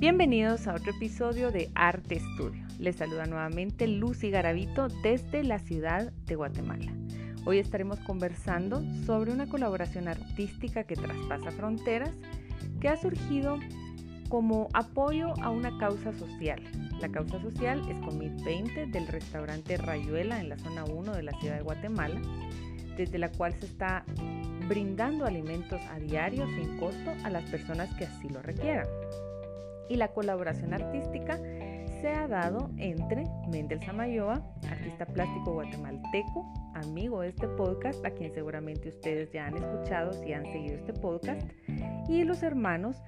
Bienvenidos a otro episodio de Arte Estudio. Les saluda nuevamente Lucy Garavito desde la ciudad de Guatemala. Hoy estaremos conversando sobre una colaboración artística que traspasa fronteras que ha surgido como apoyo a una causa social. La causa social es Comid 20 del restaurante Rayuela en la zona 1 de la ciudad de Guatemala, desde la cual se está brindando alimentos a diario sin costo a las personas que así lo requieran. Y la colaboración artística se ha dado entre Mendel Samayoa, artista plástico guatemalteco, amigo de este podcast, a quien seguramente ustedes ya han escuchado si han seguido este podcast, y los hermanos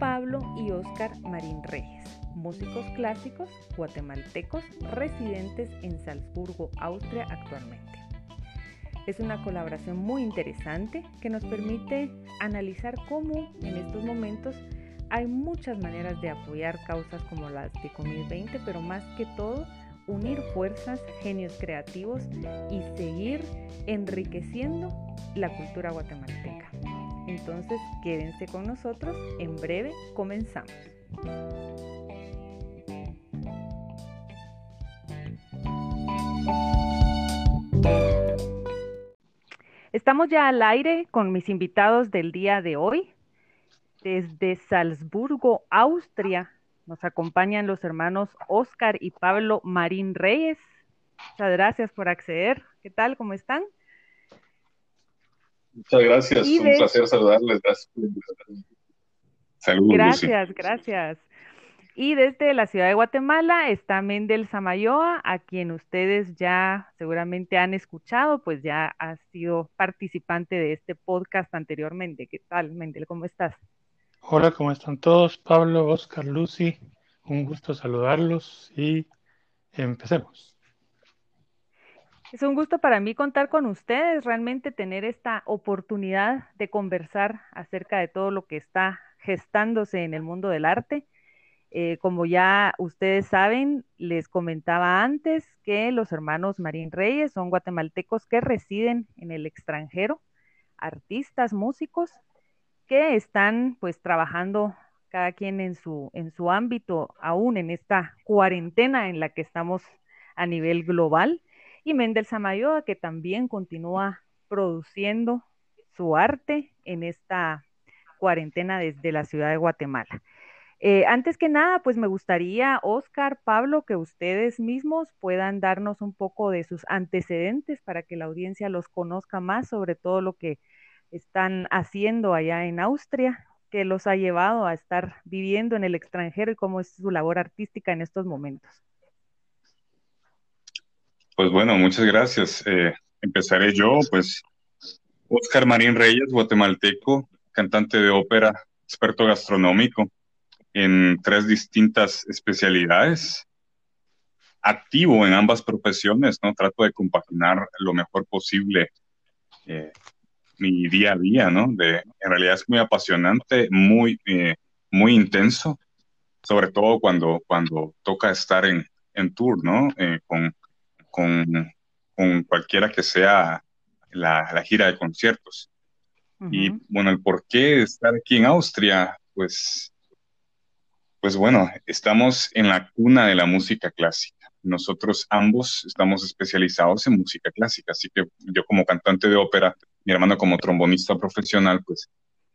Pablo y Oscar Marín Reyes, músicos clásicos guatemaltecos residentes en Salzburgo, Austria actualmente. Es una colaboración muy interesante que nos permite analizar cómo en estos momentos hay muchas maneras de apoyar causas como las de Comid 20, pero más que todo unir fuerzas, genios creativos y seguir enriqueciendo la cultura guatemalteca. Entonces quédense con nosotros, en breve comenzamos. Estamos ya al aire con mis invitados del día de hoy. Desde Salzburgo, Austria, nos acompañan los hermanos Oscar y Pablo Marín Reyes. Muchas gracias por acceder. ¿Qué tal? ¿Cómo están? Muchas gracias, un placer saludarles. Gracias Saludos. Gracias, gracias. Y desde la ciudad de Guatemala está Mendel Samayoa, a quien ustedes ya seguramente han escuchado, pues ya ha sido participante de este podcast anteriormente. ¿Qué tal, Mendel? ¿Cómo estás? Hola, ¿cómo están todos? Pablo, Oscar, Lucy, un gusto saludarlos y empecemos. Es un gusto para mí contar con ustedes, realmente tener esta oportunidad de conversar acerca de todo lo que está gestándose en el mundo del arte. Eh, como ya ustedes saben, les comentaba antes que los hermanos Marín Reyes son guatemaltecos que residen en el extranjero, artistas, músicos, que están pues trabajando cada quien en su, en su ámbito, aún en esta cuarentena en la que estamos a nivel global y Mendel Samayoa, que también continúa produciendo su arte en esta cuarentena desde la ciudad de Guatemala. Eh, antes que nada, pues me gustaría, Oscar, Pablo, que ustedes mismos puedan darnos un poco de sus antecedentes para que la audiencia los conozca más sobre todo lo que están haciendo allá en Austria, que los ha llevado a estar viviendo en el extranjero y cómo es su labor artística en estos momentos. Pues bueno, muchas gracias. Eh, empezaré yo, pues Oscar Marín Reyes, guatemalteco, cantante de ópera, experto gastronómico en tres distintas especialidades, activo en ambas profesiones, ¿no? Trato de compaginar lo mejor posible eh, mi día a día, ¿no? De, en realidad es muy apasionante, muy, eh, muy intenso, sobre todo cuando, cuando toca estar en, en tour, ¿no? con con, con cualquiera que sea la, gira de conciertos. Y bueno, el por qué estar aquí en Austria, pues, pues bueno, estamos en la cuna de la música clásica. Nosotros ambos estamos especializados en música clásica, así que yo como cantante de ópera, mi hermano como trombonista profesional, pues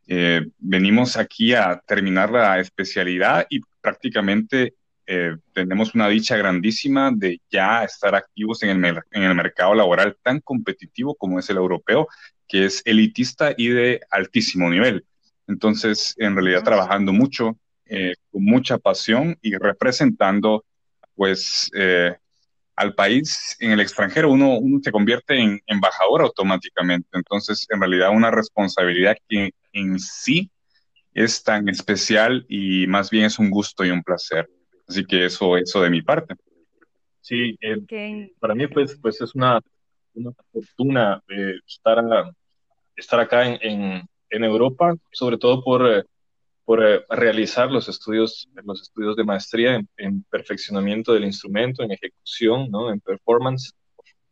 eh, venimos aquí a terminar la especialidad y prácticamente eh, tenemos una dicha grandísima de ya estar activos en el, en el mercado laboral tan competitivo como es el europeo, que es elitista y de altísimo nivel. Entonces, en realidad, trabajando mucho, eh, con mucha pasión y representando, pues, eh, al país en el extranjero, uno, uno se convierte en embajador automáticamente. Entonces, en realidad, una responsabilidad que en sí es tan especial y más bien es un gusto y un placer. Así que eso, eso de mi parte. Sí, eh, para mí pues, pues es una, una fortuna eh, estar, estar acá en, en, Europa, sobre todo por, eh, por realizar los estudios, los estudios de maestría en, perfeccionamiento del instrumento, en ejecución, ¿no? en performance.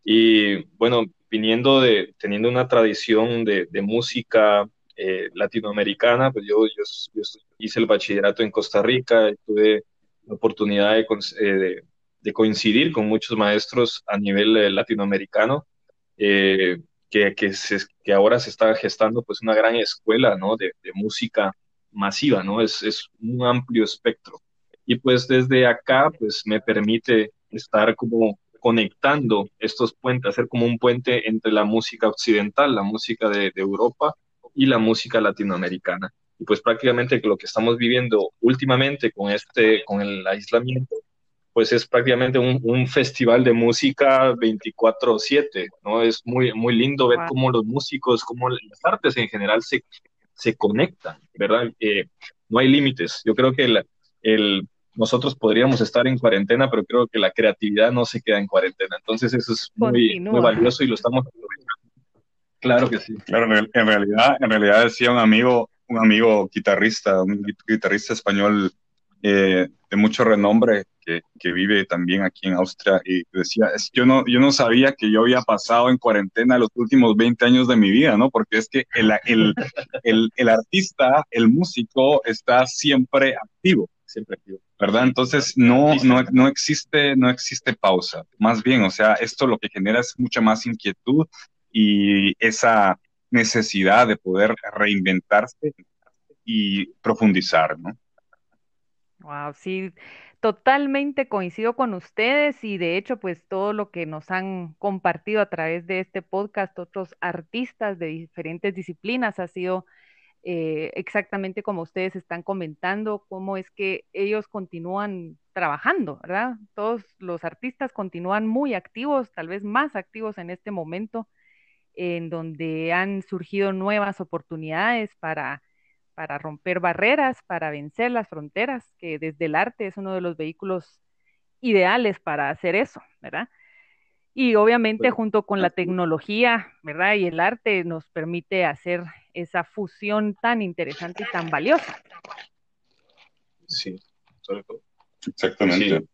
Y bueno, viniendo de, teniendo una tradición de, de música latinoamericana, pues yo, yo, yo, hice el bachillerato en Costa Rica, tuve la oportunidad de, eh, de, coincidir con muchos maestros a nivel eh, latinoamericano, que, que, que, ahora se está gestando pues una gran escuela ¿no? de, de música masiva, ¿no? Es, es un amplio espectro. Y pues desde acá pues me permite estar como conectando estos puentes, hacer como un puente entre la música occidental, la música de, Europa y la música latinoamericana. Y pues prácticamente lo que estamos viviendo últimamente con este, con el aislamiento, pues es prácticamente un, festival de música 24/7, ¿no? Es muy, muy lindo ver cómo los músicos, cómo las artes en general se, se conectan, ¿verdad? Eh, no hay límites. Yo creo que el, el, nosotros podríamos estar en cuarentena, pero creo que la creatividad no se queda en cuarentena. Entonces eso es muy, muy valioso y lo estamos Claro que sí. Claro, en realidad, en realidad decía un amigo, un amigo guitarrista, un guitarrista español eh, de mucho renombre que, que, vive también aquí en Austria y decía, es, yo, no, yo no sabía que yo había pasado en cuarentena los últimos 20 años de mi vida, ¿no? Porque es que el, el, el, el artista, el músico está siempre activo, siempre activo. ¿verdad? Entonces no, no, no, existe, no existe pausa. Más bien, o sea, esto lo que genera es mucha más inquietud y esa necesidad de poder reinventarse y profundizar, ¿no? Wow, sí, totalmente coincido con ustedes y de hecho, pues todo lo que nos han compartido a través de este podcast, otros artistas de diferentes disciplinas, ha sido eh, exactamente como ustedes están comentando, cómo es que ellos continúan trabajando, ¿verdad? Todos los artistas continúan muy activos, tal vez más activos en este momento, en donde han surgido nuevas oportunidades para, para romper barreras, para vencer las fronteras, que desde el arte es uno de los vehículos ideales para hacer eso, ¿verdad? Y obviamente junto con la tecnología, ¿verdad? Y el arte nos permite hacer esa fusión tan interesante y tan valiosa. Sí, Exactamente.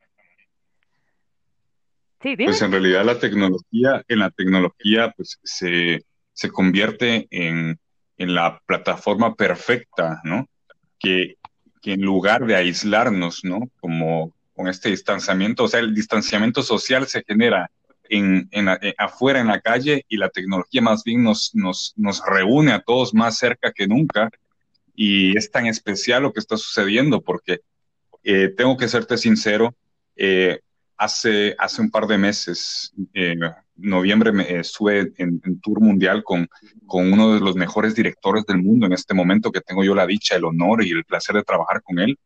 Sí. pues en realidad la tecnología, en la tecnología, pues se, se convierte en, en, la plataforma perfecta, ¿no? Que, que en lugar de aislarnos, ¿no? Como con este distanciamiento, o sea, el distanciamiento social se genera en, eh, afuera en la calle y la tecnología más bien nos, nos, nos reúne a todos más cerca que nunca. Y es tan especial lo que está sucediendo porque eh, tengo que serte sincero, eh, hace, hace un par de meses, en noviembre, me, estuve en, en, tour mundial con, con uno de los mejores directores del mundo en este momento, que tengo yo la dicha, el honor y el placer de trabajar con él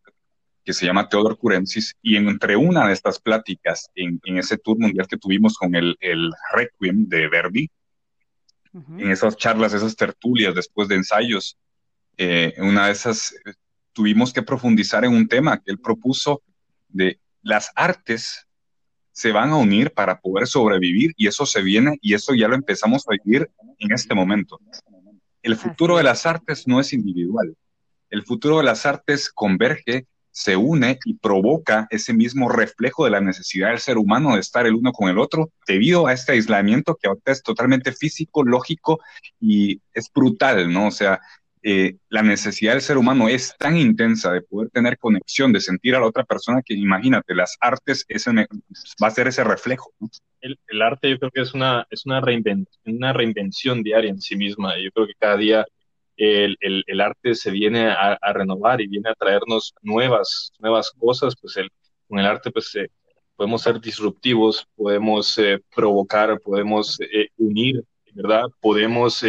que se llama Teodor Curensis, y entre una de estas pláticas en, ese tour mundial que tuvimos con el, el Requiem de Verdi, en esas charlas, esas tertulias después de ensayos, eh, en una de esas eh, tuvimos que profundizar en un tema que él propuso de las artes se van a unir para poder sobrevivir y eso se viene y eso ya lo empezamos a vivir en este momento. El futuro de las artes no es individual. El futuro de las artes converge se une y provoca ese mismo reflejo de la necesidad del ser humano de estar el uno con el otro debido a este aislamiento que ahorita es totalmente físico, lógico y es brutal, ¿no? O sea, eh, la necesidad del ser humano es tan intensa de poder tener conexión, de sentir a la otra persona que imagínate, las artes ese, va a ser ese reflejo. El, arte yo creo que es una, es una, una reinvención diaria en sí misma. Yo creo que cada día el, el, el arte se viene a, renovar y viene a traernos nuevas, nuevas cosas, pues con el arte pues eh, podemos ser disruptivos, podemos eh, provocar, podemos unir, ¿verdad? Podemos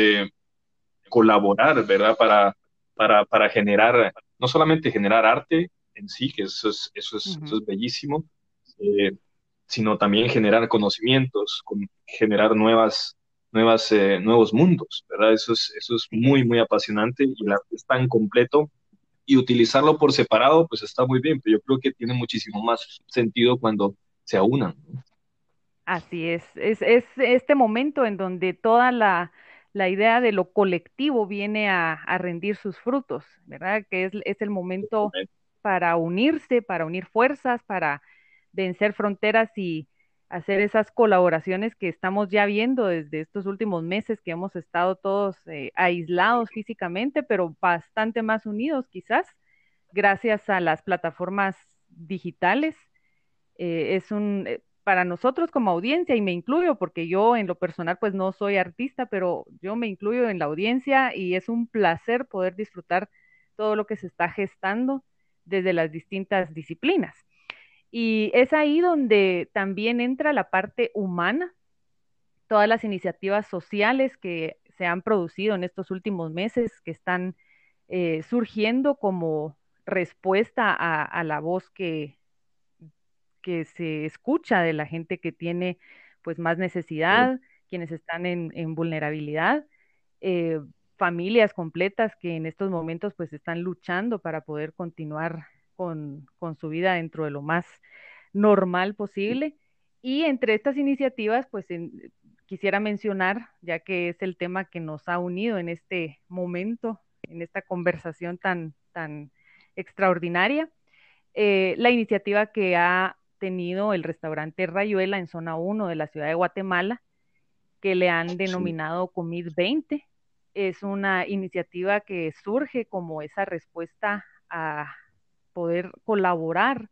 colaborar, ¿verdad? Para, para, para generar, no solamente generar arte en sí, que eso es, eso es, eso es bellísimo, sino también generar conocimientos, con, generar nuevas, nuevas, eh, nuevos mundos, ¿verdad? Eso es, eso es muy, muy apasionante y el arte es tan completo y utilizarlo por separado, pues está muy bien, pero yo creo que tiene muchísimo más sentido cuando se aunan. Así es. es, es este momento en donde toda la, la idea de lo colectivo viene a, a, rendir sus frutos, ¿verdad? Que es, es el momento para unirse, para unir fuerzas, para vencer fronteras y, hacer esas colaboraciones que estamos ya viendo desde estos últimos meses que hemos estado todos eh, aislados físicamente, pero bastante más unidos quizás. gracias a las plataformas digitales. Eh, es un, eh, para nosotros como audiencia, y me incluyo porque yo en lo personal pues no soy artista, pero yo me incluyo en la audiencia y es un placer poder disfrutar todo lo que se está gestando desde las distintas disciplinas. Y es ahí donde también entra la parte humana, todas las iniciativas sociales que se han producido en estos últimos meses, que están eh, surgiendo como respuesta a, la voz que, que se escucha de la gente que tiene pues más necesidad, quienes están en, vulnerabilidad, eh, familias completas que en estos momentos pues están luchando para poder continuar con, con su vida dentro de lo más normal posible. Y entre estas iniciativas, pues quisiera mencionar, ya que es el tema que nos ha unido en este momento, en esta conversación tan, tan extraordinaria, eh, la iniciativa que ha tenido el restaurante Rayuela en zona 1 de la ciudad de Guatemala, que le han denominado Comid 20. Es una iniciativa que surge como esa respuesta a poder colaborar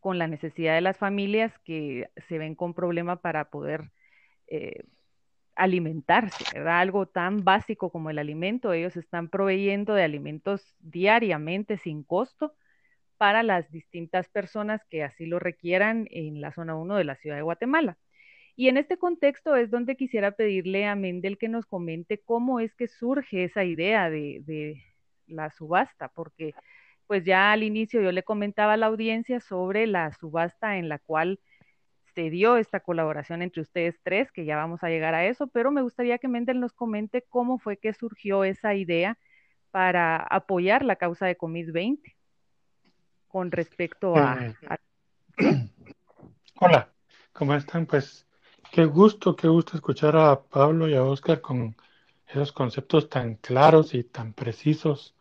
con la necesidad de las familias que se ven con problema para poder eh, alimentarse, ¿verdad? Algo tan básico como el alimento, ellos están proveyendo de alimentos diariamente sin costo para las distintas personas que así lo requieran en la zona 1 de la ciudad de Guatemala. Y en este contexto es donde quisiera pedirle a Mendel que nos comente cómo es que surge esa idea de, de la subasta, porque pues ya al inicio yo le comentaba a la audiencia sobre la subasta en la cual se dio esta colaboración entre ustedes tres, que ya vamos a llegar a eso, pero me gustaría que Mendel nos comente cómo fue que surgió esa idea para apoyar la causa de Comid 20 con respecto a... Eh, hola, ¿cómo están? Pues qué gusto, qué gusto escuchar a Pablo y a Oscar con esos conceptos tan claros y tan precisos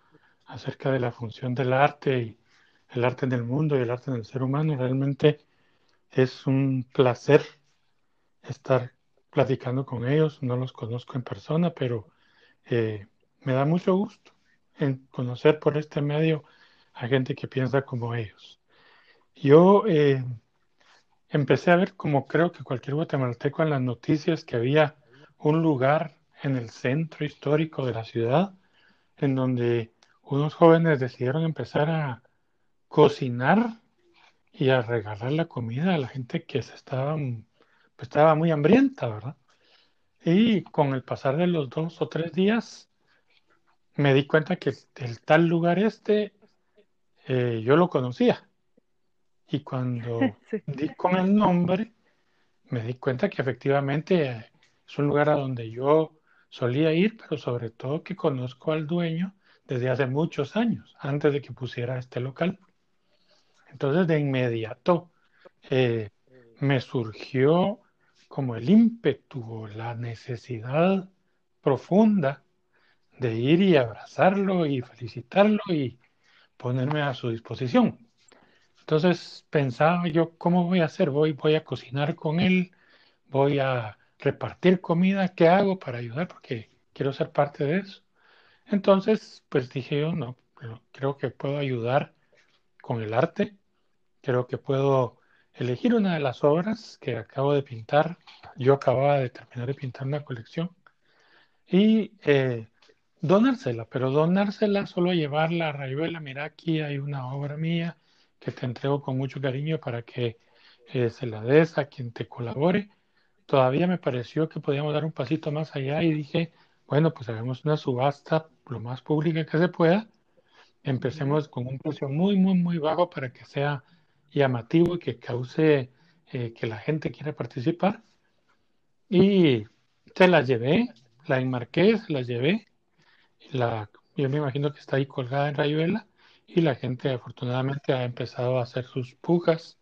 acerca de la función del arte y el arte en el mundo y el arte en el ser humano. Realmente es un placer estar platicando con ellos. No los conozco en persona, pero eh, me da mucho gusto en conocer por este medio a gente que piensa como ellos. Yo eh, empecé a ver, como creo que cualquier guatemalteco en las noticias, que había un lugar en el centro histórico de la ciudad en donde unos jóvenes decidieron empezar a cocinar y a regalar la comida a la gente que se estaba, pues, estaba muy hambrienta, ¿verdad? Y con el pasar de los dos o tres días, me di cuenta que el, tal lugar este, eh, yo lo conocía. Y cuando di con el nombre, me di cuenta que efectivamente es un lugar a donde yo solía ir, pero sobre todo que conozco al dueño desde hace muchos años, antes de que pusiera este local. Entonces, de inmediato eh, me surgió como el ímpetu, la necesidad profunda de ir y abrazarlo y felicitarlo y ponerme a su disposición. Entonces pensaba yo, ¿cómo voy a hacer? Voy, voy a cocinar con él, voy a repartir comida, ¿qué hago para ayudar? Porque quiero ser parte de eso. Entonces, pues dije yo, no, creo que puedo ayudar con el arte, creo que puedo elegir una de las obras que acabo de pintar. Yo acababa de terminar de pintar una colección y eh, donársela, pero donársela solo llevarla a Rayuela. Mira, aquí hay una obra mía que te entrego con mucho cariño para que eh, se la des a quien te colabore. Todavía me pareció que podíamos dar un pasito más allá y dije, bueno, pues hagamos una subasta lo más pública que se pueda. Empecemos con un precio muy, muy, muy bajo para que sea llamativo y que cause eh, que la gente quiera participar. Y se la llevé, la enmarqué, se la llevé. La, yo me imagino que está ahí colgada en Rayuela y la gente afortunadamente ha empezado a hacer sus pujas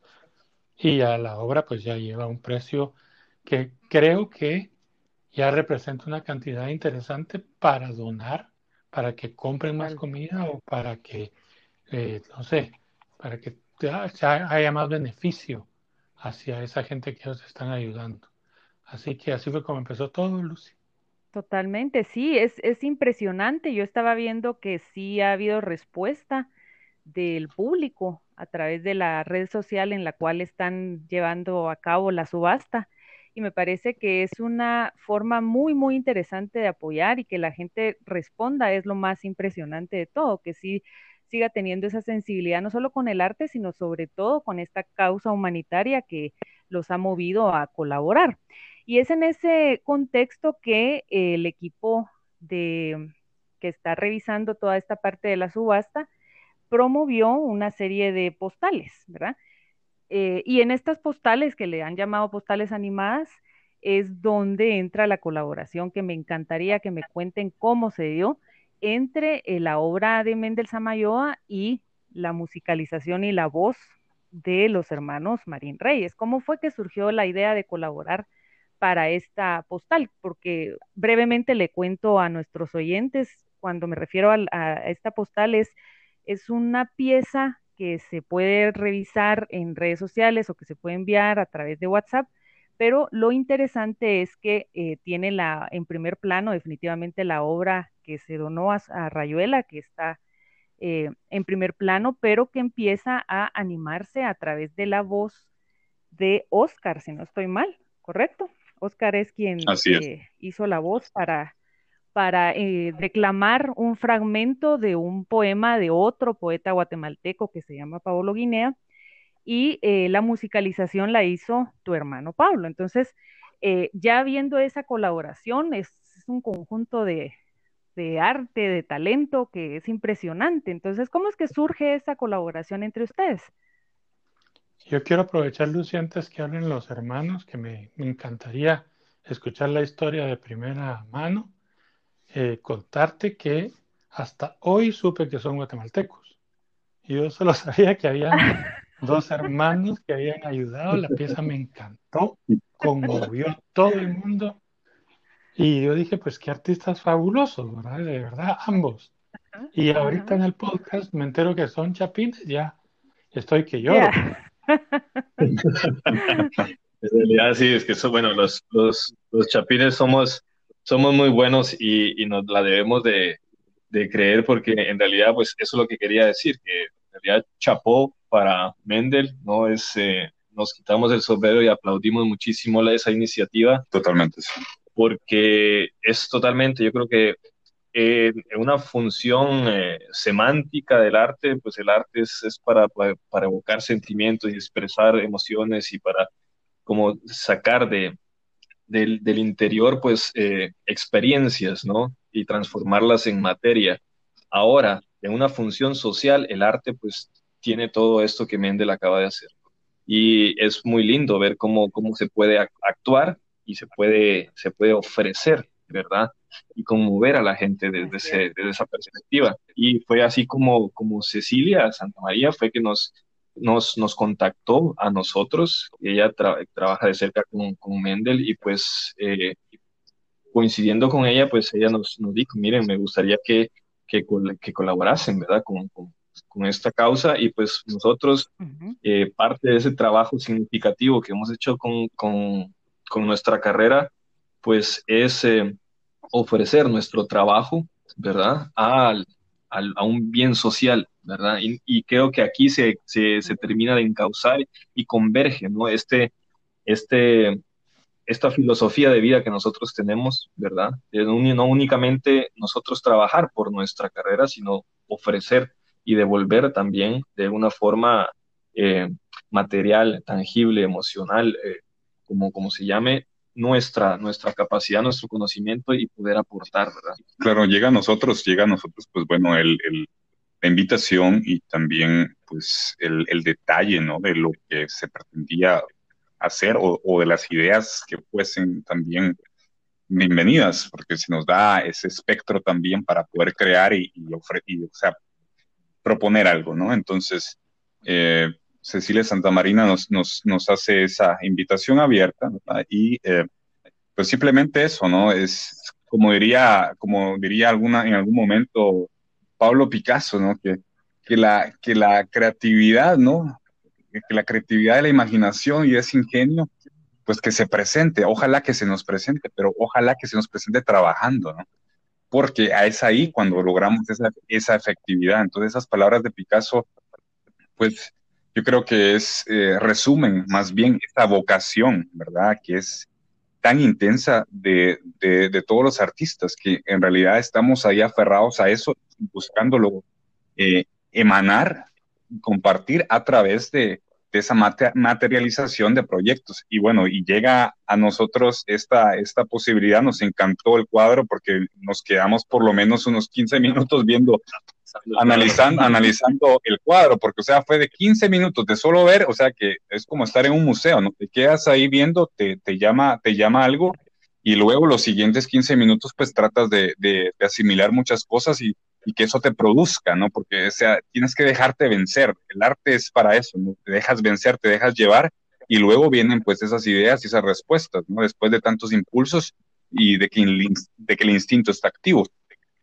y a la obra pues ya lleva un precio que creo que ya representa una cantidad interesante para donar, para que compren más comida o para que, eh, no sé, para que haya más beneficio hacia esa gente que ellos están ayudando. Así que así fue como empezó todo, Lucy. Totalmente, sí, es, es impresionante. Yo estaba viendo que sí ha habido respuesta del público a través de la red social en la cual están llevando a cabo la subasta. Y me parece que es una forma muy, muy interesante de apoyar y que la gente responda es lo más impresionante de todo, que sí siga teniendo esa sensibilidad no solo con el arte, sino sobre todo con esta causa humanitaria que los ha movido a colaborar. Y es en ese contexto que el equipo de, que está revisando toda esta parte de la subasta promovió una serie de postales, ¿verdad? Eh, y en estas postales que le han llamado postales animadas es donde entra la colaboración que me encantaría que me cuenten cómo se dio entre eh, la obra de Mendel Samayoa y la musicalización y la voz de los hermanos Marín Reyes. ¿Cómo fue que surgió la idea de colaborar para esta postal? Porque brevemente le cuento a nuestros oyentes, cuando me refiero a, esta postal, es, es una pieza que se puede revisar en redes sociales o que se puede enviar a través de WhatsApp, pero lo interesante es que eh, tiene la, en primer plano definitivamente la obra que se donó a, Rayuela, que está eh, en primer plano, pero que empieza a animarse a través de la voz de Oscar, si no estoy mal, ¿correcto? Oscar es quien eh, hizo la voz para, para eh, declamar un fragmento de un poema de otro poeta guatemalteco que se llama Pablo Guinea, y la musicalización la hizo tu hermano Pablo. Entonces, ya viendo esa colaboración, es un conjunto de, de arte, de talento, que es impresionante. Entonces, ¿cómo es que surge esa colaboración entre ustedes? Yo quiero aprovechar, Lucy, antes que hablen los hermanos, que me, encantaría escuchar la historia de primera mano, eh, contarte que hasta hoy supe que son guatemaltecos. Yo solo sabía que había dos hermanos que habían ayudado, la pieza me encantó, conmovió a todo el mundo y yo dije, pues qué artistas fabulosos, ¿verdad? De verdad, ambos. Y ahorita en el podcast me entero que son chapines, ya estoy que lloro. en realidad sí, es que son, bueno, los, los, los chapines somos, somos muy buenos y, y nos la debemos de, de, creer porque en realidad, pues eso es lo que quería decir, que en realidad chapó para Mendel, ¿no? Es, eh, nos quitamos el sombrero y aplaudimos muchísimo esa iniciativa. Totalmente, sí porque es totalmente, yo creo que en una función eh, semántica del arte, pues el arte es, para, para, evocar sentimientos y expresar emociones y para como sacar de, del, del interior pues eh, experiencias, ¿no? Y transformarlas en materia. Ahora, en una función social, el arte pues tiene todo esto que Mendel acaba de hacer. Y es muy lindo ver cómo, cómo se puede actuar y se puede, se puede ofrecer, ¿verdad? Y conmover a la gente desde, desde esa perspectiva. Y fue así como, como Cecilia Santa María fue que nos, nos, nos contactó a nosotros. Ella trabaja de cerca con, con Mendel y pues eh, coincidiendo con ella, pues ella nos, nos dijo, miren, me gustaría que, que, que colaborasen, ¿verdad? Con, con, con, esta causa y pues nosotros, eh, parte de ese trabajo significativo que hemos hecho con, con, con nuestra carrera, pues es eh, ofrecer nuestro trabajo, ¿verdad? Al, a un bien social, ¿verdad? Y, creo que aquí se, se, termina de encauzar y converge, ¿no? Este, este, esta filosofía de vida que nosotros tenemos, ¿verdad? no únicamente nosotros trabajar por nuestra carrera, sino ofrecer y devolver también de una forma eh, material, tangible, emocional, eh, como, como se llame, nuestra, nuestra capacidad, nuestro conocimiento y poder aportar, ¿verdad? Claro, llega a nosotros, llega a nosotros, pues bueno, el, el la invitación y también, pues, el, el, detalle, ¿no? De lo que se pretendía hacer o, o, de las ideas que fuesen también bienvenidas, porque se nos da ese espectro también para poder crear y, y, o sea, proponer algo, ¿no? Entonces, eh, Cecilia Santamarina nos, nos, hace esa invitación abierta y eh, pues simplemente eso, ¿no? Es como diría, como diría alguna, en algún momento Pablo Picasso, ¿no? Que, que, la, que la creatividad, ¿no? Que la creatividad de la imaginación y ese ingenio, pues que se presente, ojalá que se nos presente, pero ojalá que se nos presente trabajando, ¿no? porque es ahí cuando logramos esa, esa efectividad. Entonces esas palabras de Picasso, pues yo creo que es, eh, resumen más bien esta vocación, ¿verdad? Que es tan intensa de, de, todos los artistas, que en realidad estamos ahí aferrados a eso, buscándolo eh, emanar, compartir a través de, de esa materialización de proyectos. Y bueno, y llega a nosotros esta, esta posibilidad, nos encantó el cuadro porque nos quedamos por lo menos unos 15 minutos viendo, analizando, analizando el cuadro, porque o sea, fue de 15 minutos de solo ver, o sea, que es como estar en un museo, ¿no? Te quedas ahí viendo, te, te llama, te llama algo y luego los siguientes 15 minutos pues tratas de, de, de asimilar muchas cosas y, y que eso te produzca, ¿no? Porque, o sea, tienes que dejarte vencer. El arte es para eso, ¿no? Te dejas vencer, te dejas llevar y luego vienen pues esas ideas y esas respuestas, ¿no? Después de tantos impulsos y de que el, de que el instinto está activo.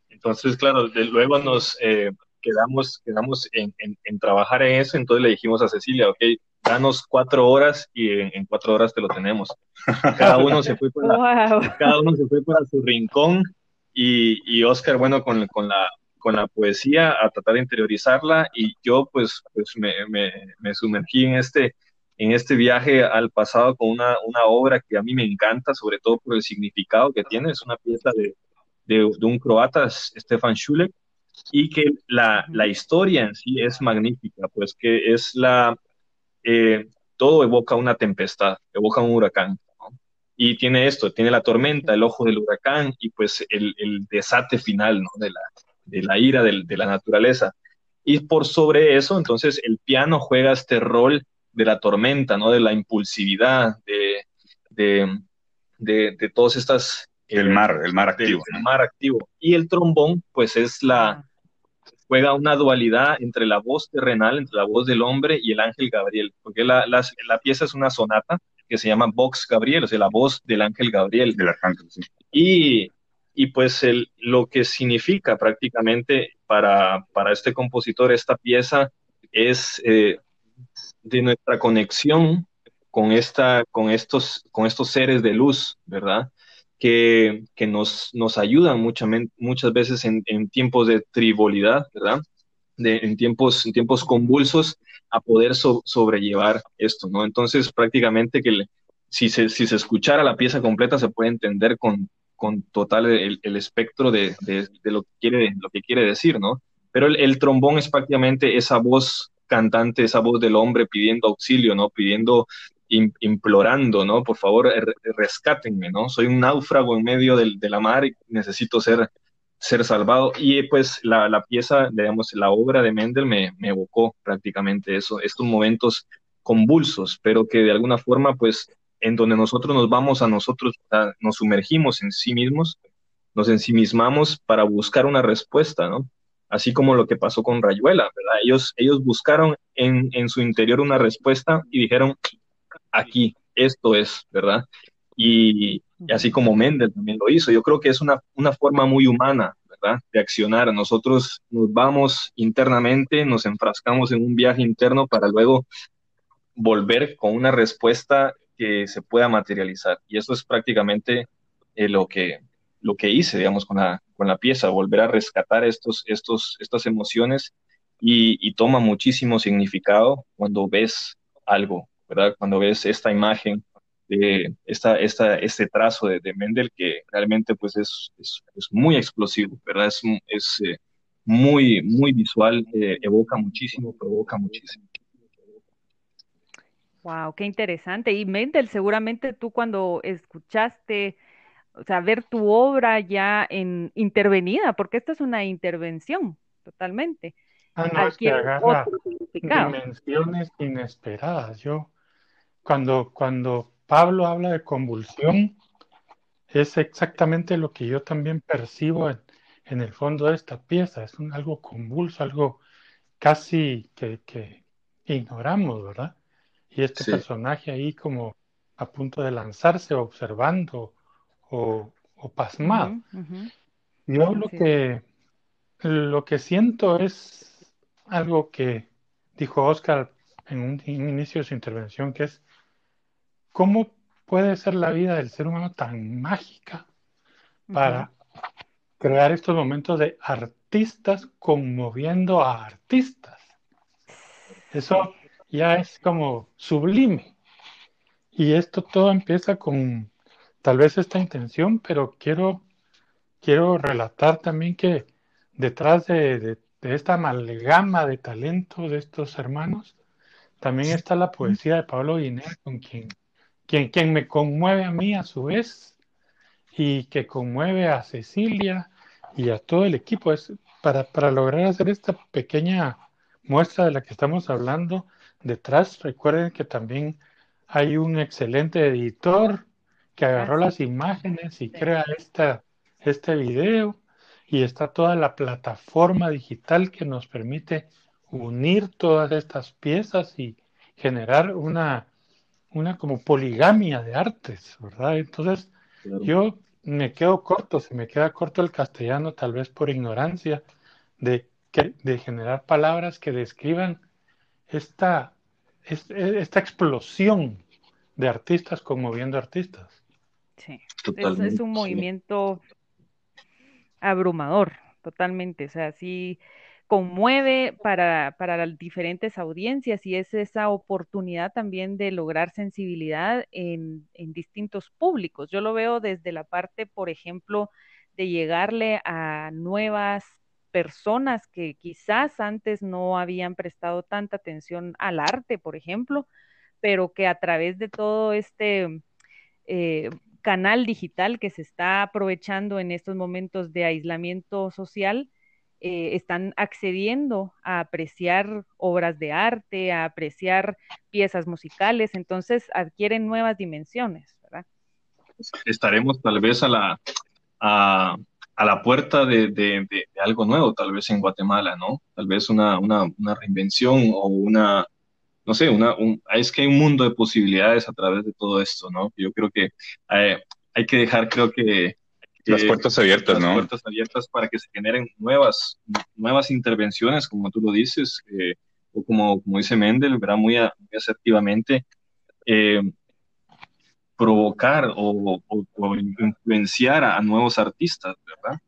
Entonces, claro, luego nos eh, quedamos, quedamos en, en, trabajar en eso, entonces le dijimos a Cecilia, ok, danos cuatro horas y en, cuatro horas te lo tenemos. Cada uno se fue para, cada uno se fue para su rincón y, y Oscar, bueno, con, con la con la poesía a tratar de interiorizarla y yo pues, pues me, me, sumergí en este, en este viaje al pasado con una, una, obra que a mí me encanta, sobre todo por el significado que tiene. Es una pieza de, de, un croata, Stefan Schulek, y que la, la, historia en sí es magnífica, pues que es la... Eh, todo evoca una tempestad, evoca un huracán. Y tiene esto, tiene la tormenta, el ojo del huracán y pues el, el desate final ¿no? de, la, de la ira de, la naturaleza. Y por sobre eso, entonces, el piano juega este rol de la tormenta, ¿no? De la impulsividad, de, de, de, todas estas... El mar, el mar activo. El mar activo. Y el trombón, pues es la... juega una dualidad entre la voz terrenal, entre la voz del hombre y el ángel Gabriel, porque la, la, la pieza es una sonata que se llama Vox Gabriel, o sea, la voz del ángel Gabriel. Del arcángel, sí. Y y pues el, lo que significa prácticamente para, para este compositor esta pieza es eh, de nuestra conexión con, esta, con, estos, con estos seres de luz, ¿verdad? Que, que nos, nos ayudan muchas, muchas veces en, en, tiempos de tribolidad, ¿verdad? De, en, tiempos, en tiempos convulsos a poder sobrellevar esto, ¿no? Entonces, prácticamente que si, se, si se escuchara la pieza completa se puede entender con, con total el, espectro de, lo, que quiere, lo que quiere decir, ¿no? Pero el, trombón es prácticamente esa voz cantante, esa voz del hombre pidiendo auxilio, ¿no? Pidiendo, implorando, ¿no? Por favor, rescátenme, ¿no? Soy un náufrago en medio de, la mar y necesito ser, ser salvado. Y pues la, pieza, digamos, la obra de Mendel me, me evocó prácticamente eso, estos momentos convulsos, pero que de alguna forma, pues, en donde nosotros nos vamos a nosotros, nos sumergimos en sí mismos, nos ensimismamos para buscar una respuesta, ¿no? Así como lo que pasó con Rayuela, ¿verdad? Ellos, ellos buscaron en, en su interior una respuesta y dijeron, aquí, esto es, ¿verdad? Y, así como Mendel también lo hizo, yo creo que es una, una forma muy humana, ¿verdad? De accionar. Nosotros nos vamos internamente, nos enfrascamos en un viaje interno para luego volver con una respuesta que se pueda materializar. Y eso es prácticamente eh, lo, que, lo que hice, digamos, con la, con la pieza, volver a rescatar estos, estos, estas emociones y, toma muchísimo significado cuando ves algo, ¿verdad? Cuando ves esta imagen de esta, esta, este trazo de, Mendel que realmente pues es, es, muy explosivo, ¿verdad? Es, es eh, muy, muy visual, eh, evoca muchísimo, provoca muchísimo. Wow, qué interesante. Y Mendel, seguramente tú cuando escuchaste, o sea, ver tu obra ya en intervenida, porque esta es una intervención totalmente. Ah, no, es que agarra dimensiones inesperadas. Yo, cuando, cuando Pablo habla de convulsión, es exactamente lo que yo también percibo en, en el fondo de esta pieza. Es un, algo convulso, algo casi que, que ignoramos, ¿verdad? Y este personaje ahí como a punto de lanzarse, observando o, pasmado. Yo lo que lo que siento es algo que dijo Oscar en un, inicio de su intervención, que es cómo puede ser la vida del ser humano tan mágica para crear estos momentos de artistas conmoviendo a artistas. Eso ya es como sublime. Y esto todo empieza con tal vez esta intención, pero quiero, quiero relatar también que detrás de, esta amalgama de talento de estos hermanos, también está la poesía de Pablo Guinea, con quien, quien, quien me conmueve a mí a su vez y que conmueve a Cecilia y a todo el equipo. Es para, para lograr hacer esta pequeña muestra de la que estamos hablando, detrás. Recuerden que también hay un excelente editor que agarró las imágenes y crea esta, este video y está toda la plataforma digital que nos permite unir todas estas piezas y generar una, una como poligamia de artes, ¿verdad? Entonces, yo me quedo corto, se me queda corto el castellano, tal vez por ignorancia, de, que, de generar palabras que describan esta, esta explosión de artistas conmoviendo artistas. Sí, es, un movimiento abrumador, totalmente. O sea, sí conmueve para, para las diferentes audiencias y es esa oportunidad también de lograr sensibilidad en, en distintos públicos. Yo lo veo desde la parte, por ejemplo, de llegarle a nuevas personas que quizás antes no habían prestado tanta atención al arte, por ejemplo, pero que a través de todo este eh, canal digital que se está aprovechando en estos momentos de aislamiento social, eh, están accediendo a apreciar obras de arte, a apreciar piezas musicales, entonces adquieren nuevas dimensiones, ¿verdad? Estaremos tal vez a la, la puerta de, algo nuevo, tal vez en Guatemala, ¿no? Tal vez una, una, una reinvención o una, no sé, una, es que hay un mundo de posibilidades a través de todo esto, ¿no? Yo creo que eh, hay que dejar, creo que... Las puertas abiertas, las ¿no? puertas abiertas para que se generen nuevas, nuevas intervenciones, como tú lo dices, eh, o como, como dice Mendel, ¿verdad? Muy, muy asertivamente, eh, provocar o, influenciar a nuevos artistas, ¿verdad?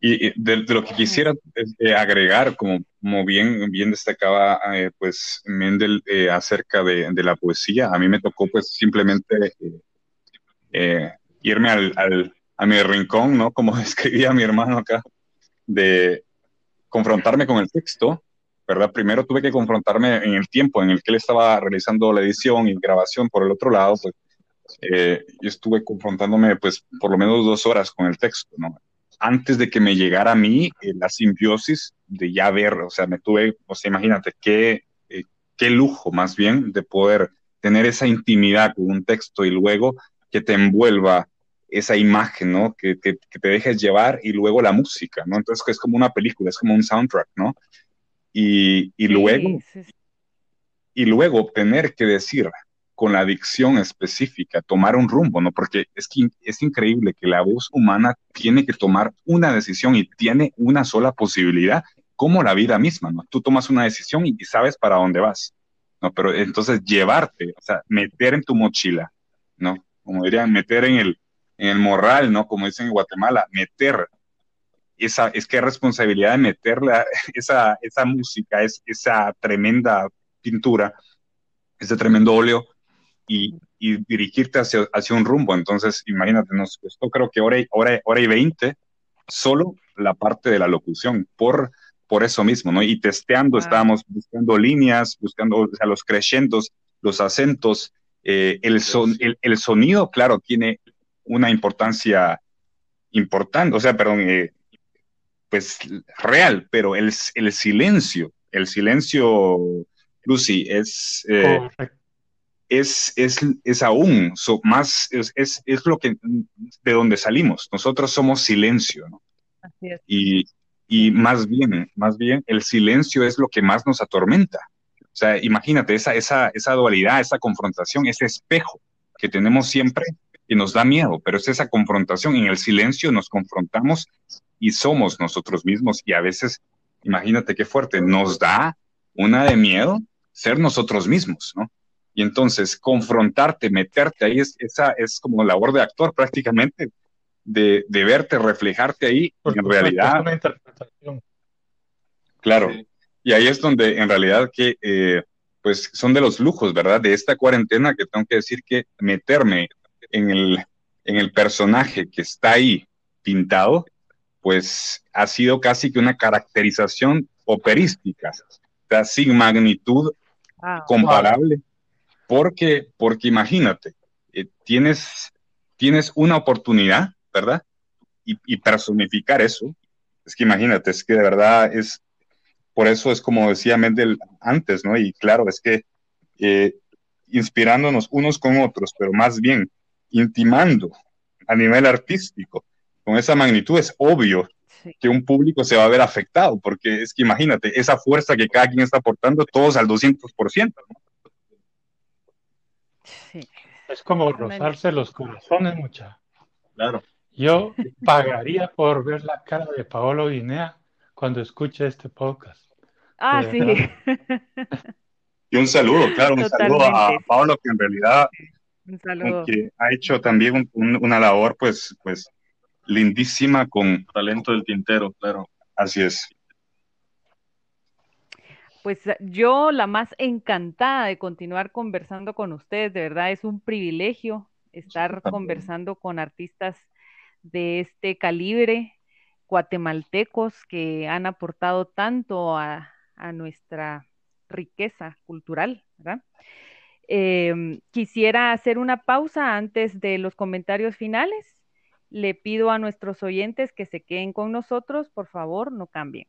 Y de, lo que quisiera eh, agregar, como, como bien, bien destacaba eh, pues Mendel eh, acerca de, de, la poesía, a mí me tocó pues simplemente irme al, al, a mi rincón, ¿no? Como escribía mi hermano acá, de confrontarme con el texto, ¿verdad? Primero tuve que confrontarme en el tiempo en el que él estaba realizando la edición y grabación, por el otro lado, pues yo estuve confrontándome pues por lo menos dos horas con el texto, ¿no? antes de que me llegara a mí eh, la simbiosis de ya ver, o sea, me tuve, o sea, imagínate qué, eh, qué lujo más bien de poder tener esa intimidad con un texto y luego que te envuelva esa imagen, ¿no? Que, que, te dejes llevar y luego la música, ¿no? Entonces es como una película, es como un soundtrack, ¿no? Y, y luego, y luego tener que decir, con la adicción específica, tomar un rumbo, ¿no? Porque es, que es increíble que la voz humana tiene que tomar una decisión y tiene una sola posibilidad, como la vida misma, ¿no? Tú tomas una decisión y, sabes para dónde vas, ¿no? Pero entonces llevarte, o sea, meter en tu mochila, ¿no? Como dirían, meter en el, en el morral, ¿no? Como dicen en Guatemala, meter esa, es que hay responsabilidad de meter esa, esa música, es, esa tremenda pintura, ese tremendo óleo y, dirigirte hacia, hacia, un rumbo. Entonces, imagínate, nos costó creo que hora y, hora, hora y 20 solo la parte de la locución, por, por eso mismo, ¿no? Y testeando, estábamos buscando líneas, buscando o sea, los crescendos, los acentos, eh, el, son, el, el, sonido, claro, tiene una importancia importante, o sea, perdón, eh, pues real, pero el, el silencio, el silencio, Lucy, es... Eh, es, es, es aún más, es, es, es, lo que, de donde salimos. Nosotros somos silencio, ¿no? Y, y más bien, más bien, el silencio es lo que más nos atormenta. O sea, imagínate esa, esa, esa dualidad, esa confrontación, ese espejo que tenemos siempre que nos da miedo, pero es esa confrontación. En el silencio nos confrontamos y somos nosotros mismos y a veces, imagínate qué fuerte, nos da una de miedo ser nosotros mismos, ¿no? Y entonces confrontarte, meterte ahí, es, esa es como labor de actor prácticamente. de, verte, reflejarte ahí, en realidad... una interpretación. Claro, y ahí es donde en realidad que, eh, pues son de los lujos, ¿verdad? De esta cuarentena que tengo que decir que meterme en el, en el personaje que está ahí pintado, pues ha sido casi que una caracterización operística, o sin magnitud ah, comparable, porque, porque imagínate, eh, tienes, tienes una oportunidad, ¿verdad? Y, personificar eso, es que imagínate, es que de verdad es, por eso es como decía Mendel antes, ¿no? Y claro, es que eh, inspirándonos unos con otros, pero más bien intimando a nivel artístico, con esa magnitud es obvio que un público se va a ver afectado, porque es que imagínate, esa fuerza que cada quien está aportando, todos al 200%. Sí. Es como rozarse los corazones, mucha. Claro. Yo pagaría por ver la cara de Paolo Guinea cuando escuche este podcast. Ah, sí. Y un saludo, claro, un saludo a Paolo que en realidad que ha hecho también una labor, pues, pues, lindísima con talento del tintero, claro. Así es. Pues yo la más encantada de continuar conversando con ustedes, de verdad es un privilegio estar conversando con artistas de este calibre, guatemaltecos que han aportado tanto a, nuestra riqueza cultural, ¿verdad? Em, quisiera hacer una pausa antes de los comentarios finales. Le pido a nuestros oyentes que se queden con nosotros, por favor, no cambien.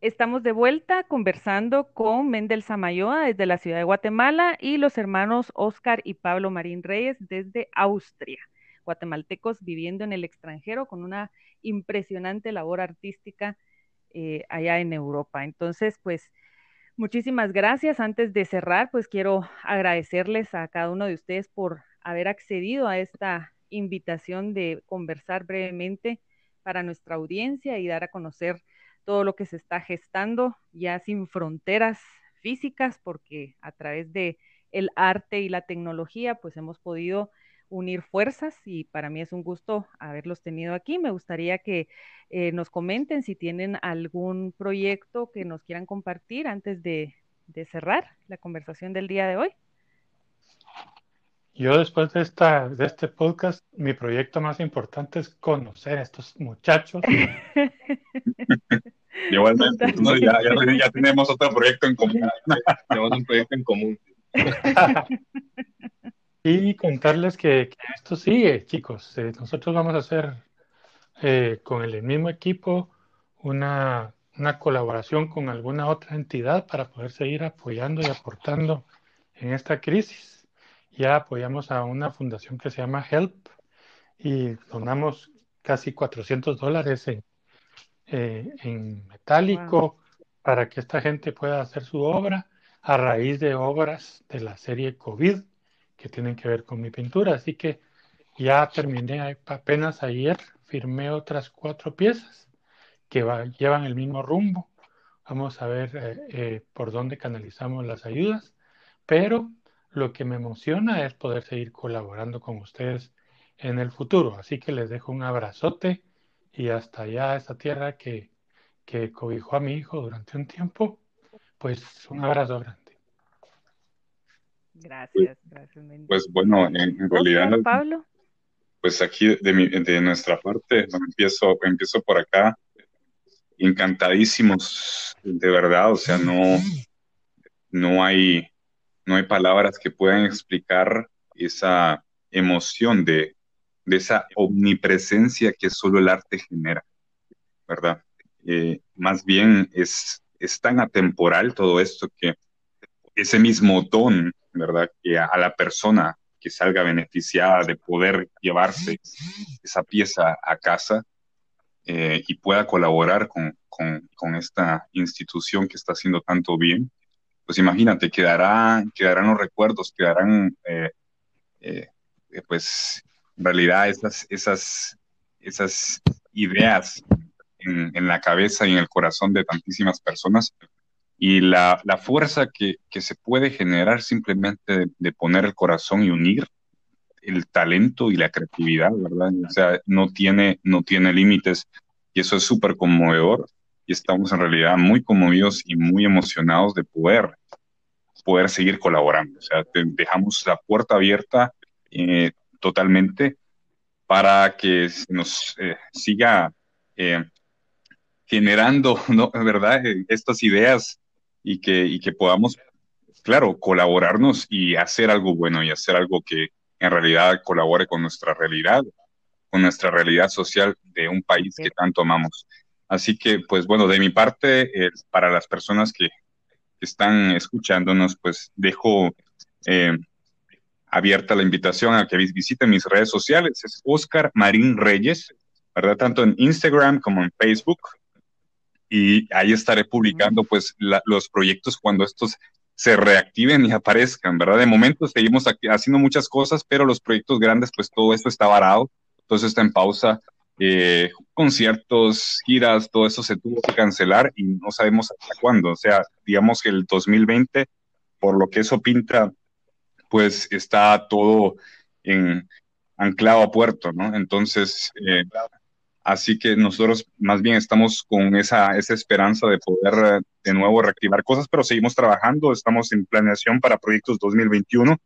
Estamos de vuelta conversando con Mendel Samayoa desde la ciudad de Guatemala y los hermanos Oscar y Pablo Marín Reyes desde Austria, guatemaltecos viviendo en el extranjero con una impresionante labor artística eh, allá en Europa. Entonces, pues muchísimas gracias. Antes de cerrar, pues quiero agradecerles a cada uno de ustedes por haber accedido a esta invitación de conversar brevemente para nuestra audiencia y dar a conocer todo lo que se está gestando ya sin fronteras físicas, porque a través de el arte y la tecnología, pues hemos podido unir fuerzas y para mí es un gusto haberlos tenido aquí. Me gustaría que eh, nos comenten si tienen algún proyecto que nos quieran compartir antes de, de cerrar la conversación del día de hoy. Yo después de, esta, de este podcast, mi proyecto más importante es conocer a estos muchachos Igualmente, ya, ya, tenemos otro proyecto en común. tenemos un proyecto en común. y contarles que, esto sigue, chicos. Eh, nosotros vamos a hacer eh, con el mismo equipo una, una colaboración con alguna otra entidad para poder seguir apoyando y aportando en esta crisis. Ya apoyamos a una fundación que se llama Help y donamos casi 400 dólares en eh, en metálico para que esta gente pueda hacer su obra a raíz de obras de la serie COVID que tienen que ver con mi pintura. Así que ya terminé apenas ayer, firmé otras cuatro piezas que llevan el mismo rumbo. Vamos a ver eh, eh, por dónde canalizamos las ayudas, pero lo que me emociona es poder seguir colaborando con ustedes en el futuro. Así que les dejo un abrazote y hasta allá esa tierra que, que cobijó a mi hijo durante un tiempo, pues un abrazo grande. Gracias, gracias. Pues bueno, en, realidad... Pablo. Pues aquí de, mi, de nuestra parte, empiezo, empiezo por acá, encantadísimos, de verdad, o sea, no, no hay, no hay palabras que puedan explicar esa emoción de, esa omnipresencia que solo el arte genera, ¿verdad? Eh, más bien es, tan atemporal todo esto que ese mismo don, ¿verdad? Que a, la persona que salga beneficiada de poder llevarse esa pieza a casa eh, y pueda colaborar con, esta institución que está haciendo tanto bien, pues imagínate, quedará, quedarán los recuerdos, quedarán eh, pues en realidad esas, esas, esas ideas en, la cabeza y en el corazón de tantísimas personas, y la, fuerza que, se puede generar simplemente de, poner el corazón y unir el talento y la creatividad, ¿verdad? O sea, no tiene, no tiene límites. Y eso es súper conmovedor y estamos en realidad muy conmovidos y muy emocionados de poder, poder seguir colaborando. O sea, dejamos la puerta abierta eh, totalmente para que nos eh, siga eh, generando, ¿no? ¿verdad? Estas ideas y que, y que podamos, claro, colaborarnos y hacer algo bueno y hacer algo que en realidad colabore con nuestra realidad, con nuestra realidad social de un país que tanto amamos. Así que, pues bueno, de mi parte, eh, para las personas que, están escuchándonos, pues dejo eh, abierta la invitación a que visiten mis redes sociales. Es Oscar Marín Reyes, ¿verdad? Tanto en Instagram como en Facebook y ahí estaré publicando pues los proyectos cuando estos se reactiven y aparezcan, ¿verdad? De momento seguimos haciendo muchas cosas, pero los proyectos grandes pues todo esto está varado, todo eso está en pausa, eh, conciertos, giras, todo eso se tuvo que cancelar y no sabemos hasta cuándo, o sea, digamos que el 2020, por lo que eso pinta, pues está todo en, anclado a puerto, ¿no? Entonces, eh, Así que nosotros más bien estamos con esa, esa esperanza de poder eh, de nuevo reactivar cosas, pero seguimos trabajando, estamos en planeación para proyectos 2021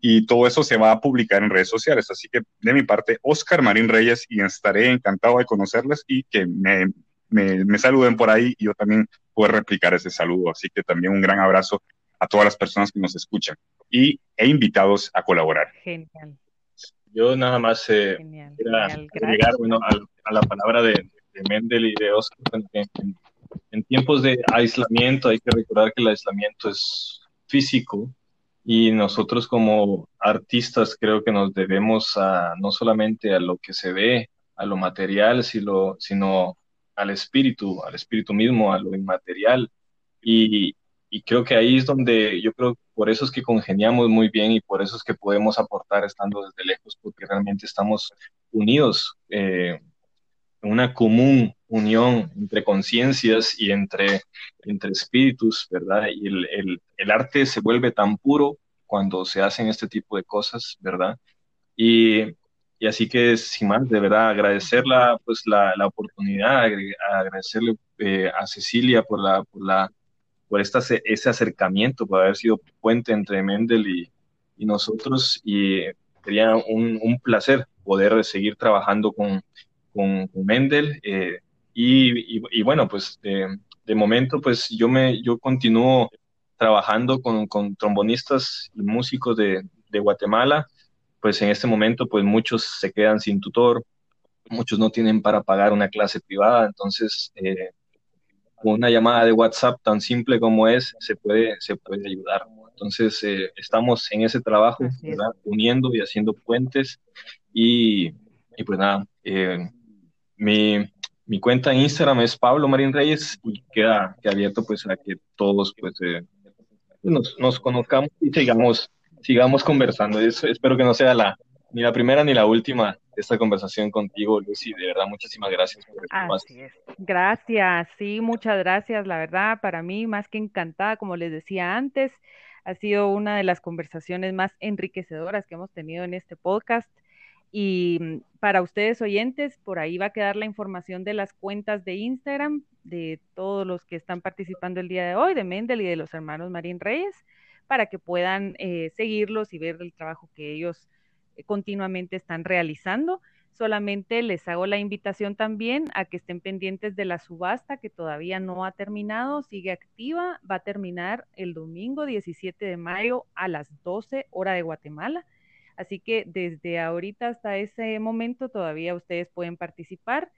y todo eso se va a publicar en redes sociales. Así que de mi parte, Oscar Marín Reyes, y estaré encantado de conocerles y que me, me, saluden por ahí y yo también puedo replicar ese saludo. Así que también un gran abrazo a todas las personas que nos escuchan y, e invitados a colaborar. Genial. Yo nada más eh, agregar bueno, a, la palabra de, Mendel y de Oscar. En, en, tiempos de aislamiento hay que recordar que el aislamiento es físico y nosotros como artistas creo que nos debemos a, no solamente a lo que se ve, a lo material, sino, sino al espíritu, al espíritu mismo, a lo inmaterial. Y, y creo que ahí es donde yo creo por eso es que congeniamos muy bien y por eso es que podemos aportar estando desde lejos, porque realmente estamos unidos eh, en una común unión entre conciencias y entre, entre espíritus, ¿verdad? Y el, el, el, arte se vuelve tan puro cuando se hacen este tipo de cosas, ¿verdad? Y, y así que, sin más, de verdad, agradecerla, pues, la, la oportunidad, agradecerle eh, a Cecilia por la, por la por esta, ese acercamiento, por haber sido puente entre Mendel y, y nosotros. Y sería un, un, placer poder seguir trabajando con, con, Mendel. Eh, y, y, bueno, pues de, de, momento, pues yo, me, yo continúo trabajando con, con trombonistas y músicos de, de Guatemala. Pues en este momento, pues muchos se quedan sin tutor, muchos no tienen para pagar una clase privada, entonces eh, una llamada de WhatsApp tan simple como es, se puede, se puede ayudar. Entonces, eh, estamos en ese trabajo, uniendo y haciendo puentes. Y, y pues nada, eh, mi, mi, cuenta en Instagram es Pablo Marín Reyes y queda, queda abierto pues a que todos pues eh, nos, nos, conozcamos y sigamos, sigamos conversando. espero que no sea la, ni la primera ni la última esta conversación contigo, Lucy. De verdad, muchísimas gracias por Así es. Gracias, sí, muchas gracias. La verdad, para mí, más que encantada, como les decía antes, ha sido una de las conversaciones más enriquecedoras que hemos tenido en este podcast. Y mm, para ustedes oyentes, por ahí va a quedar la información de las cuentas de Instagram de todos los que están participando el día de hoy, de Mendel y de los hermanos Marín Reyes, para que puedan eh, seguirlos y ver el trabajo que ellos eh, continuamente están realizando. Solamente les hago la invitación también a que estén pendientes de la subasta que todavía no ha terminado, sigue activa, va a terminar el domingo 17 de mayo a las 12 hora de Guatemala. Así que desde ahorita hasta ese momento todavía ustedes pueden participar.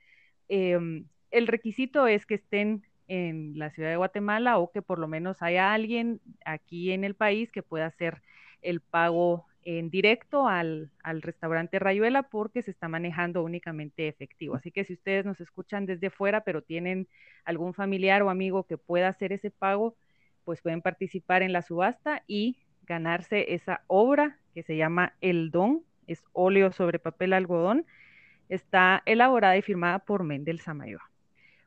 Em, el requisito es que estén en la ciudad de Guatemala o que por lo menos haya alguien aquí en el país que pueda hacer el pago en directo al, al, restaurante Rayuela porque se está manejando únicamente efectivo. Así que si ustedes nos escuchan desde fuera, pero tienen algún familiar o amigo que pueda hacer ese pago, pues pueden participar en la subasta y ganarse esa obra que se llama El Don, es óleo sobre papel algodón, está elaborada y firmada por Mendel Samayoa.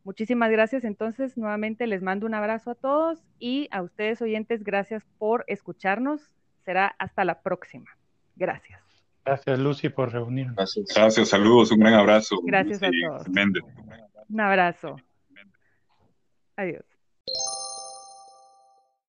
muchísimas gracias. Entonces, nuevamente les mando un abrazo a todos y a ustedes oyentes, gracias por escucharnos. Será hasta la próxima. Gracias. Gracias, Lucy, por reunirnos. Gracias, saludos, un gran abrazo. Gracias a todos. Un abrazo. Adiós.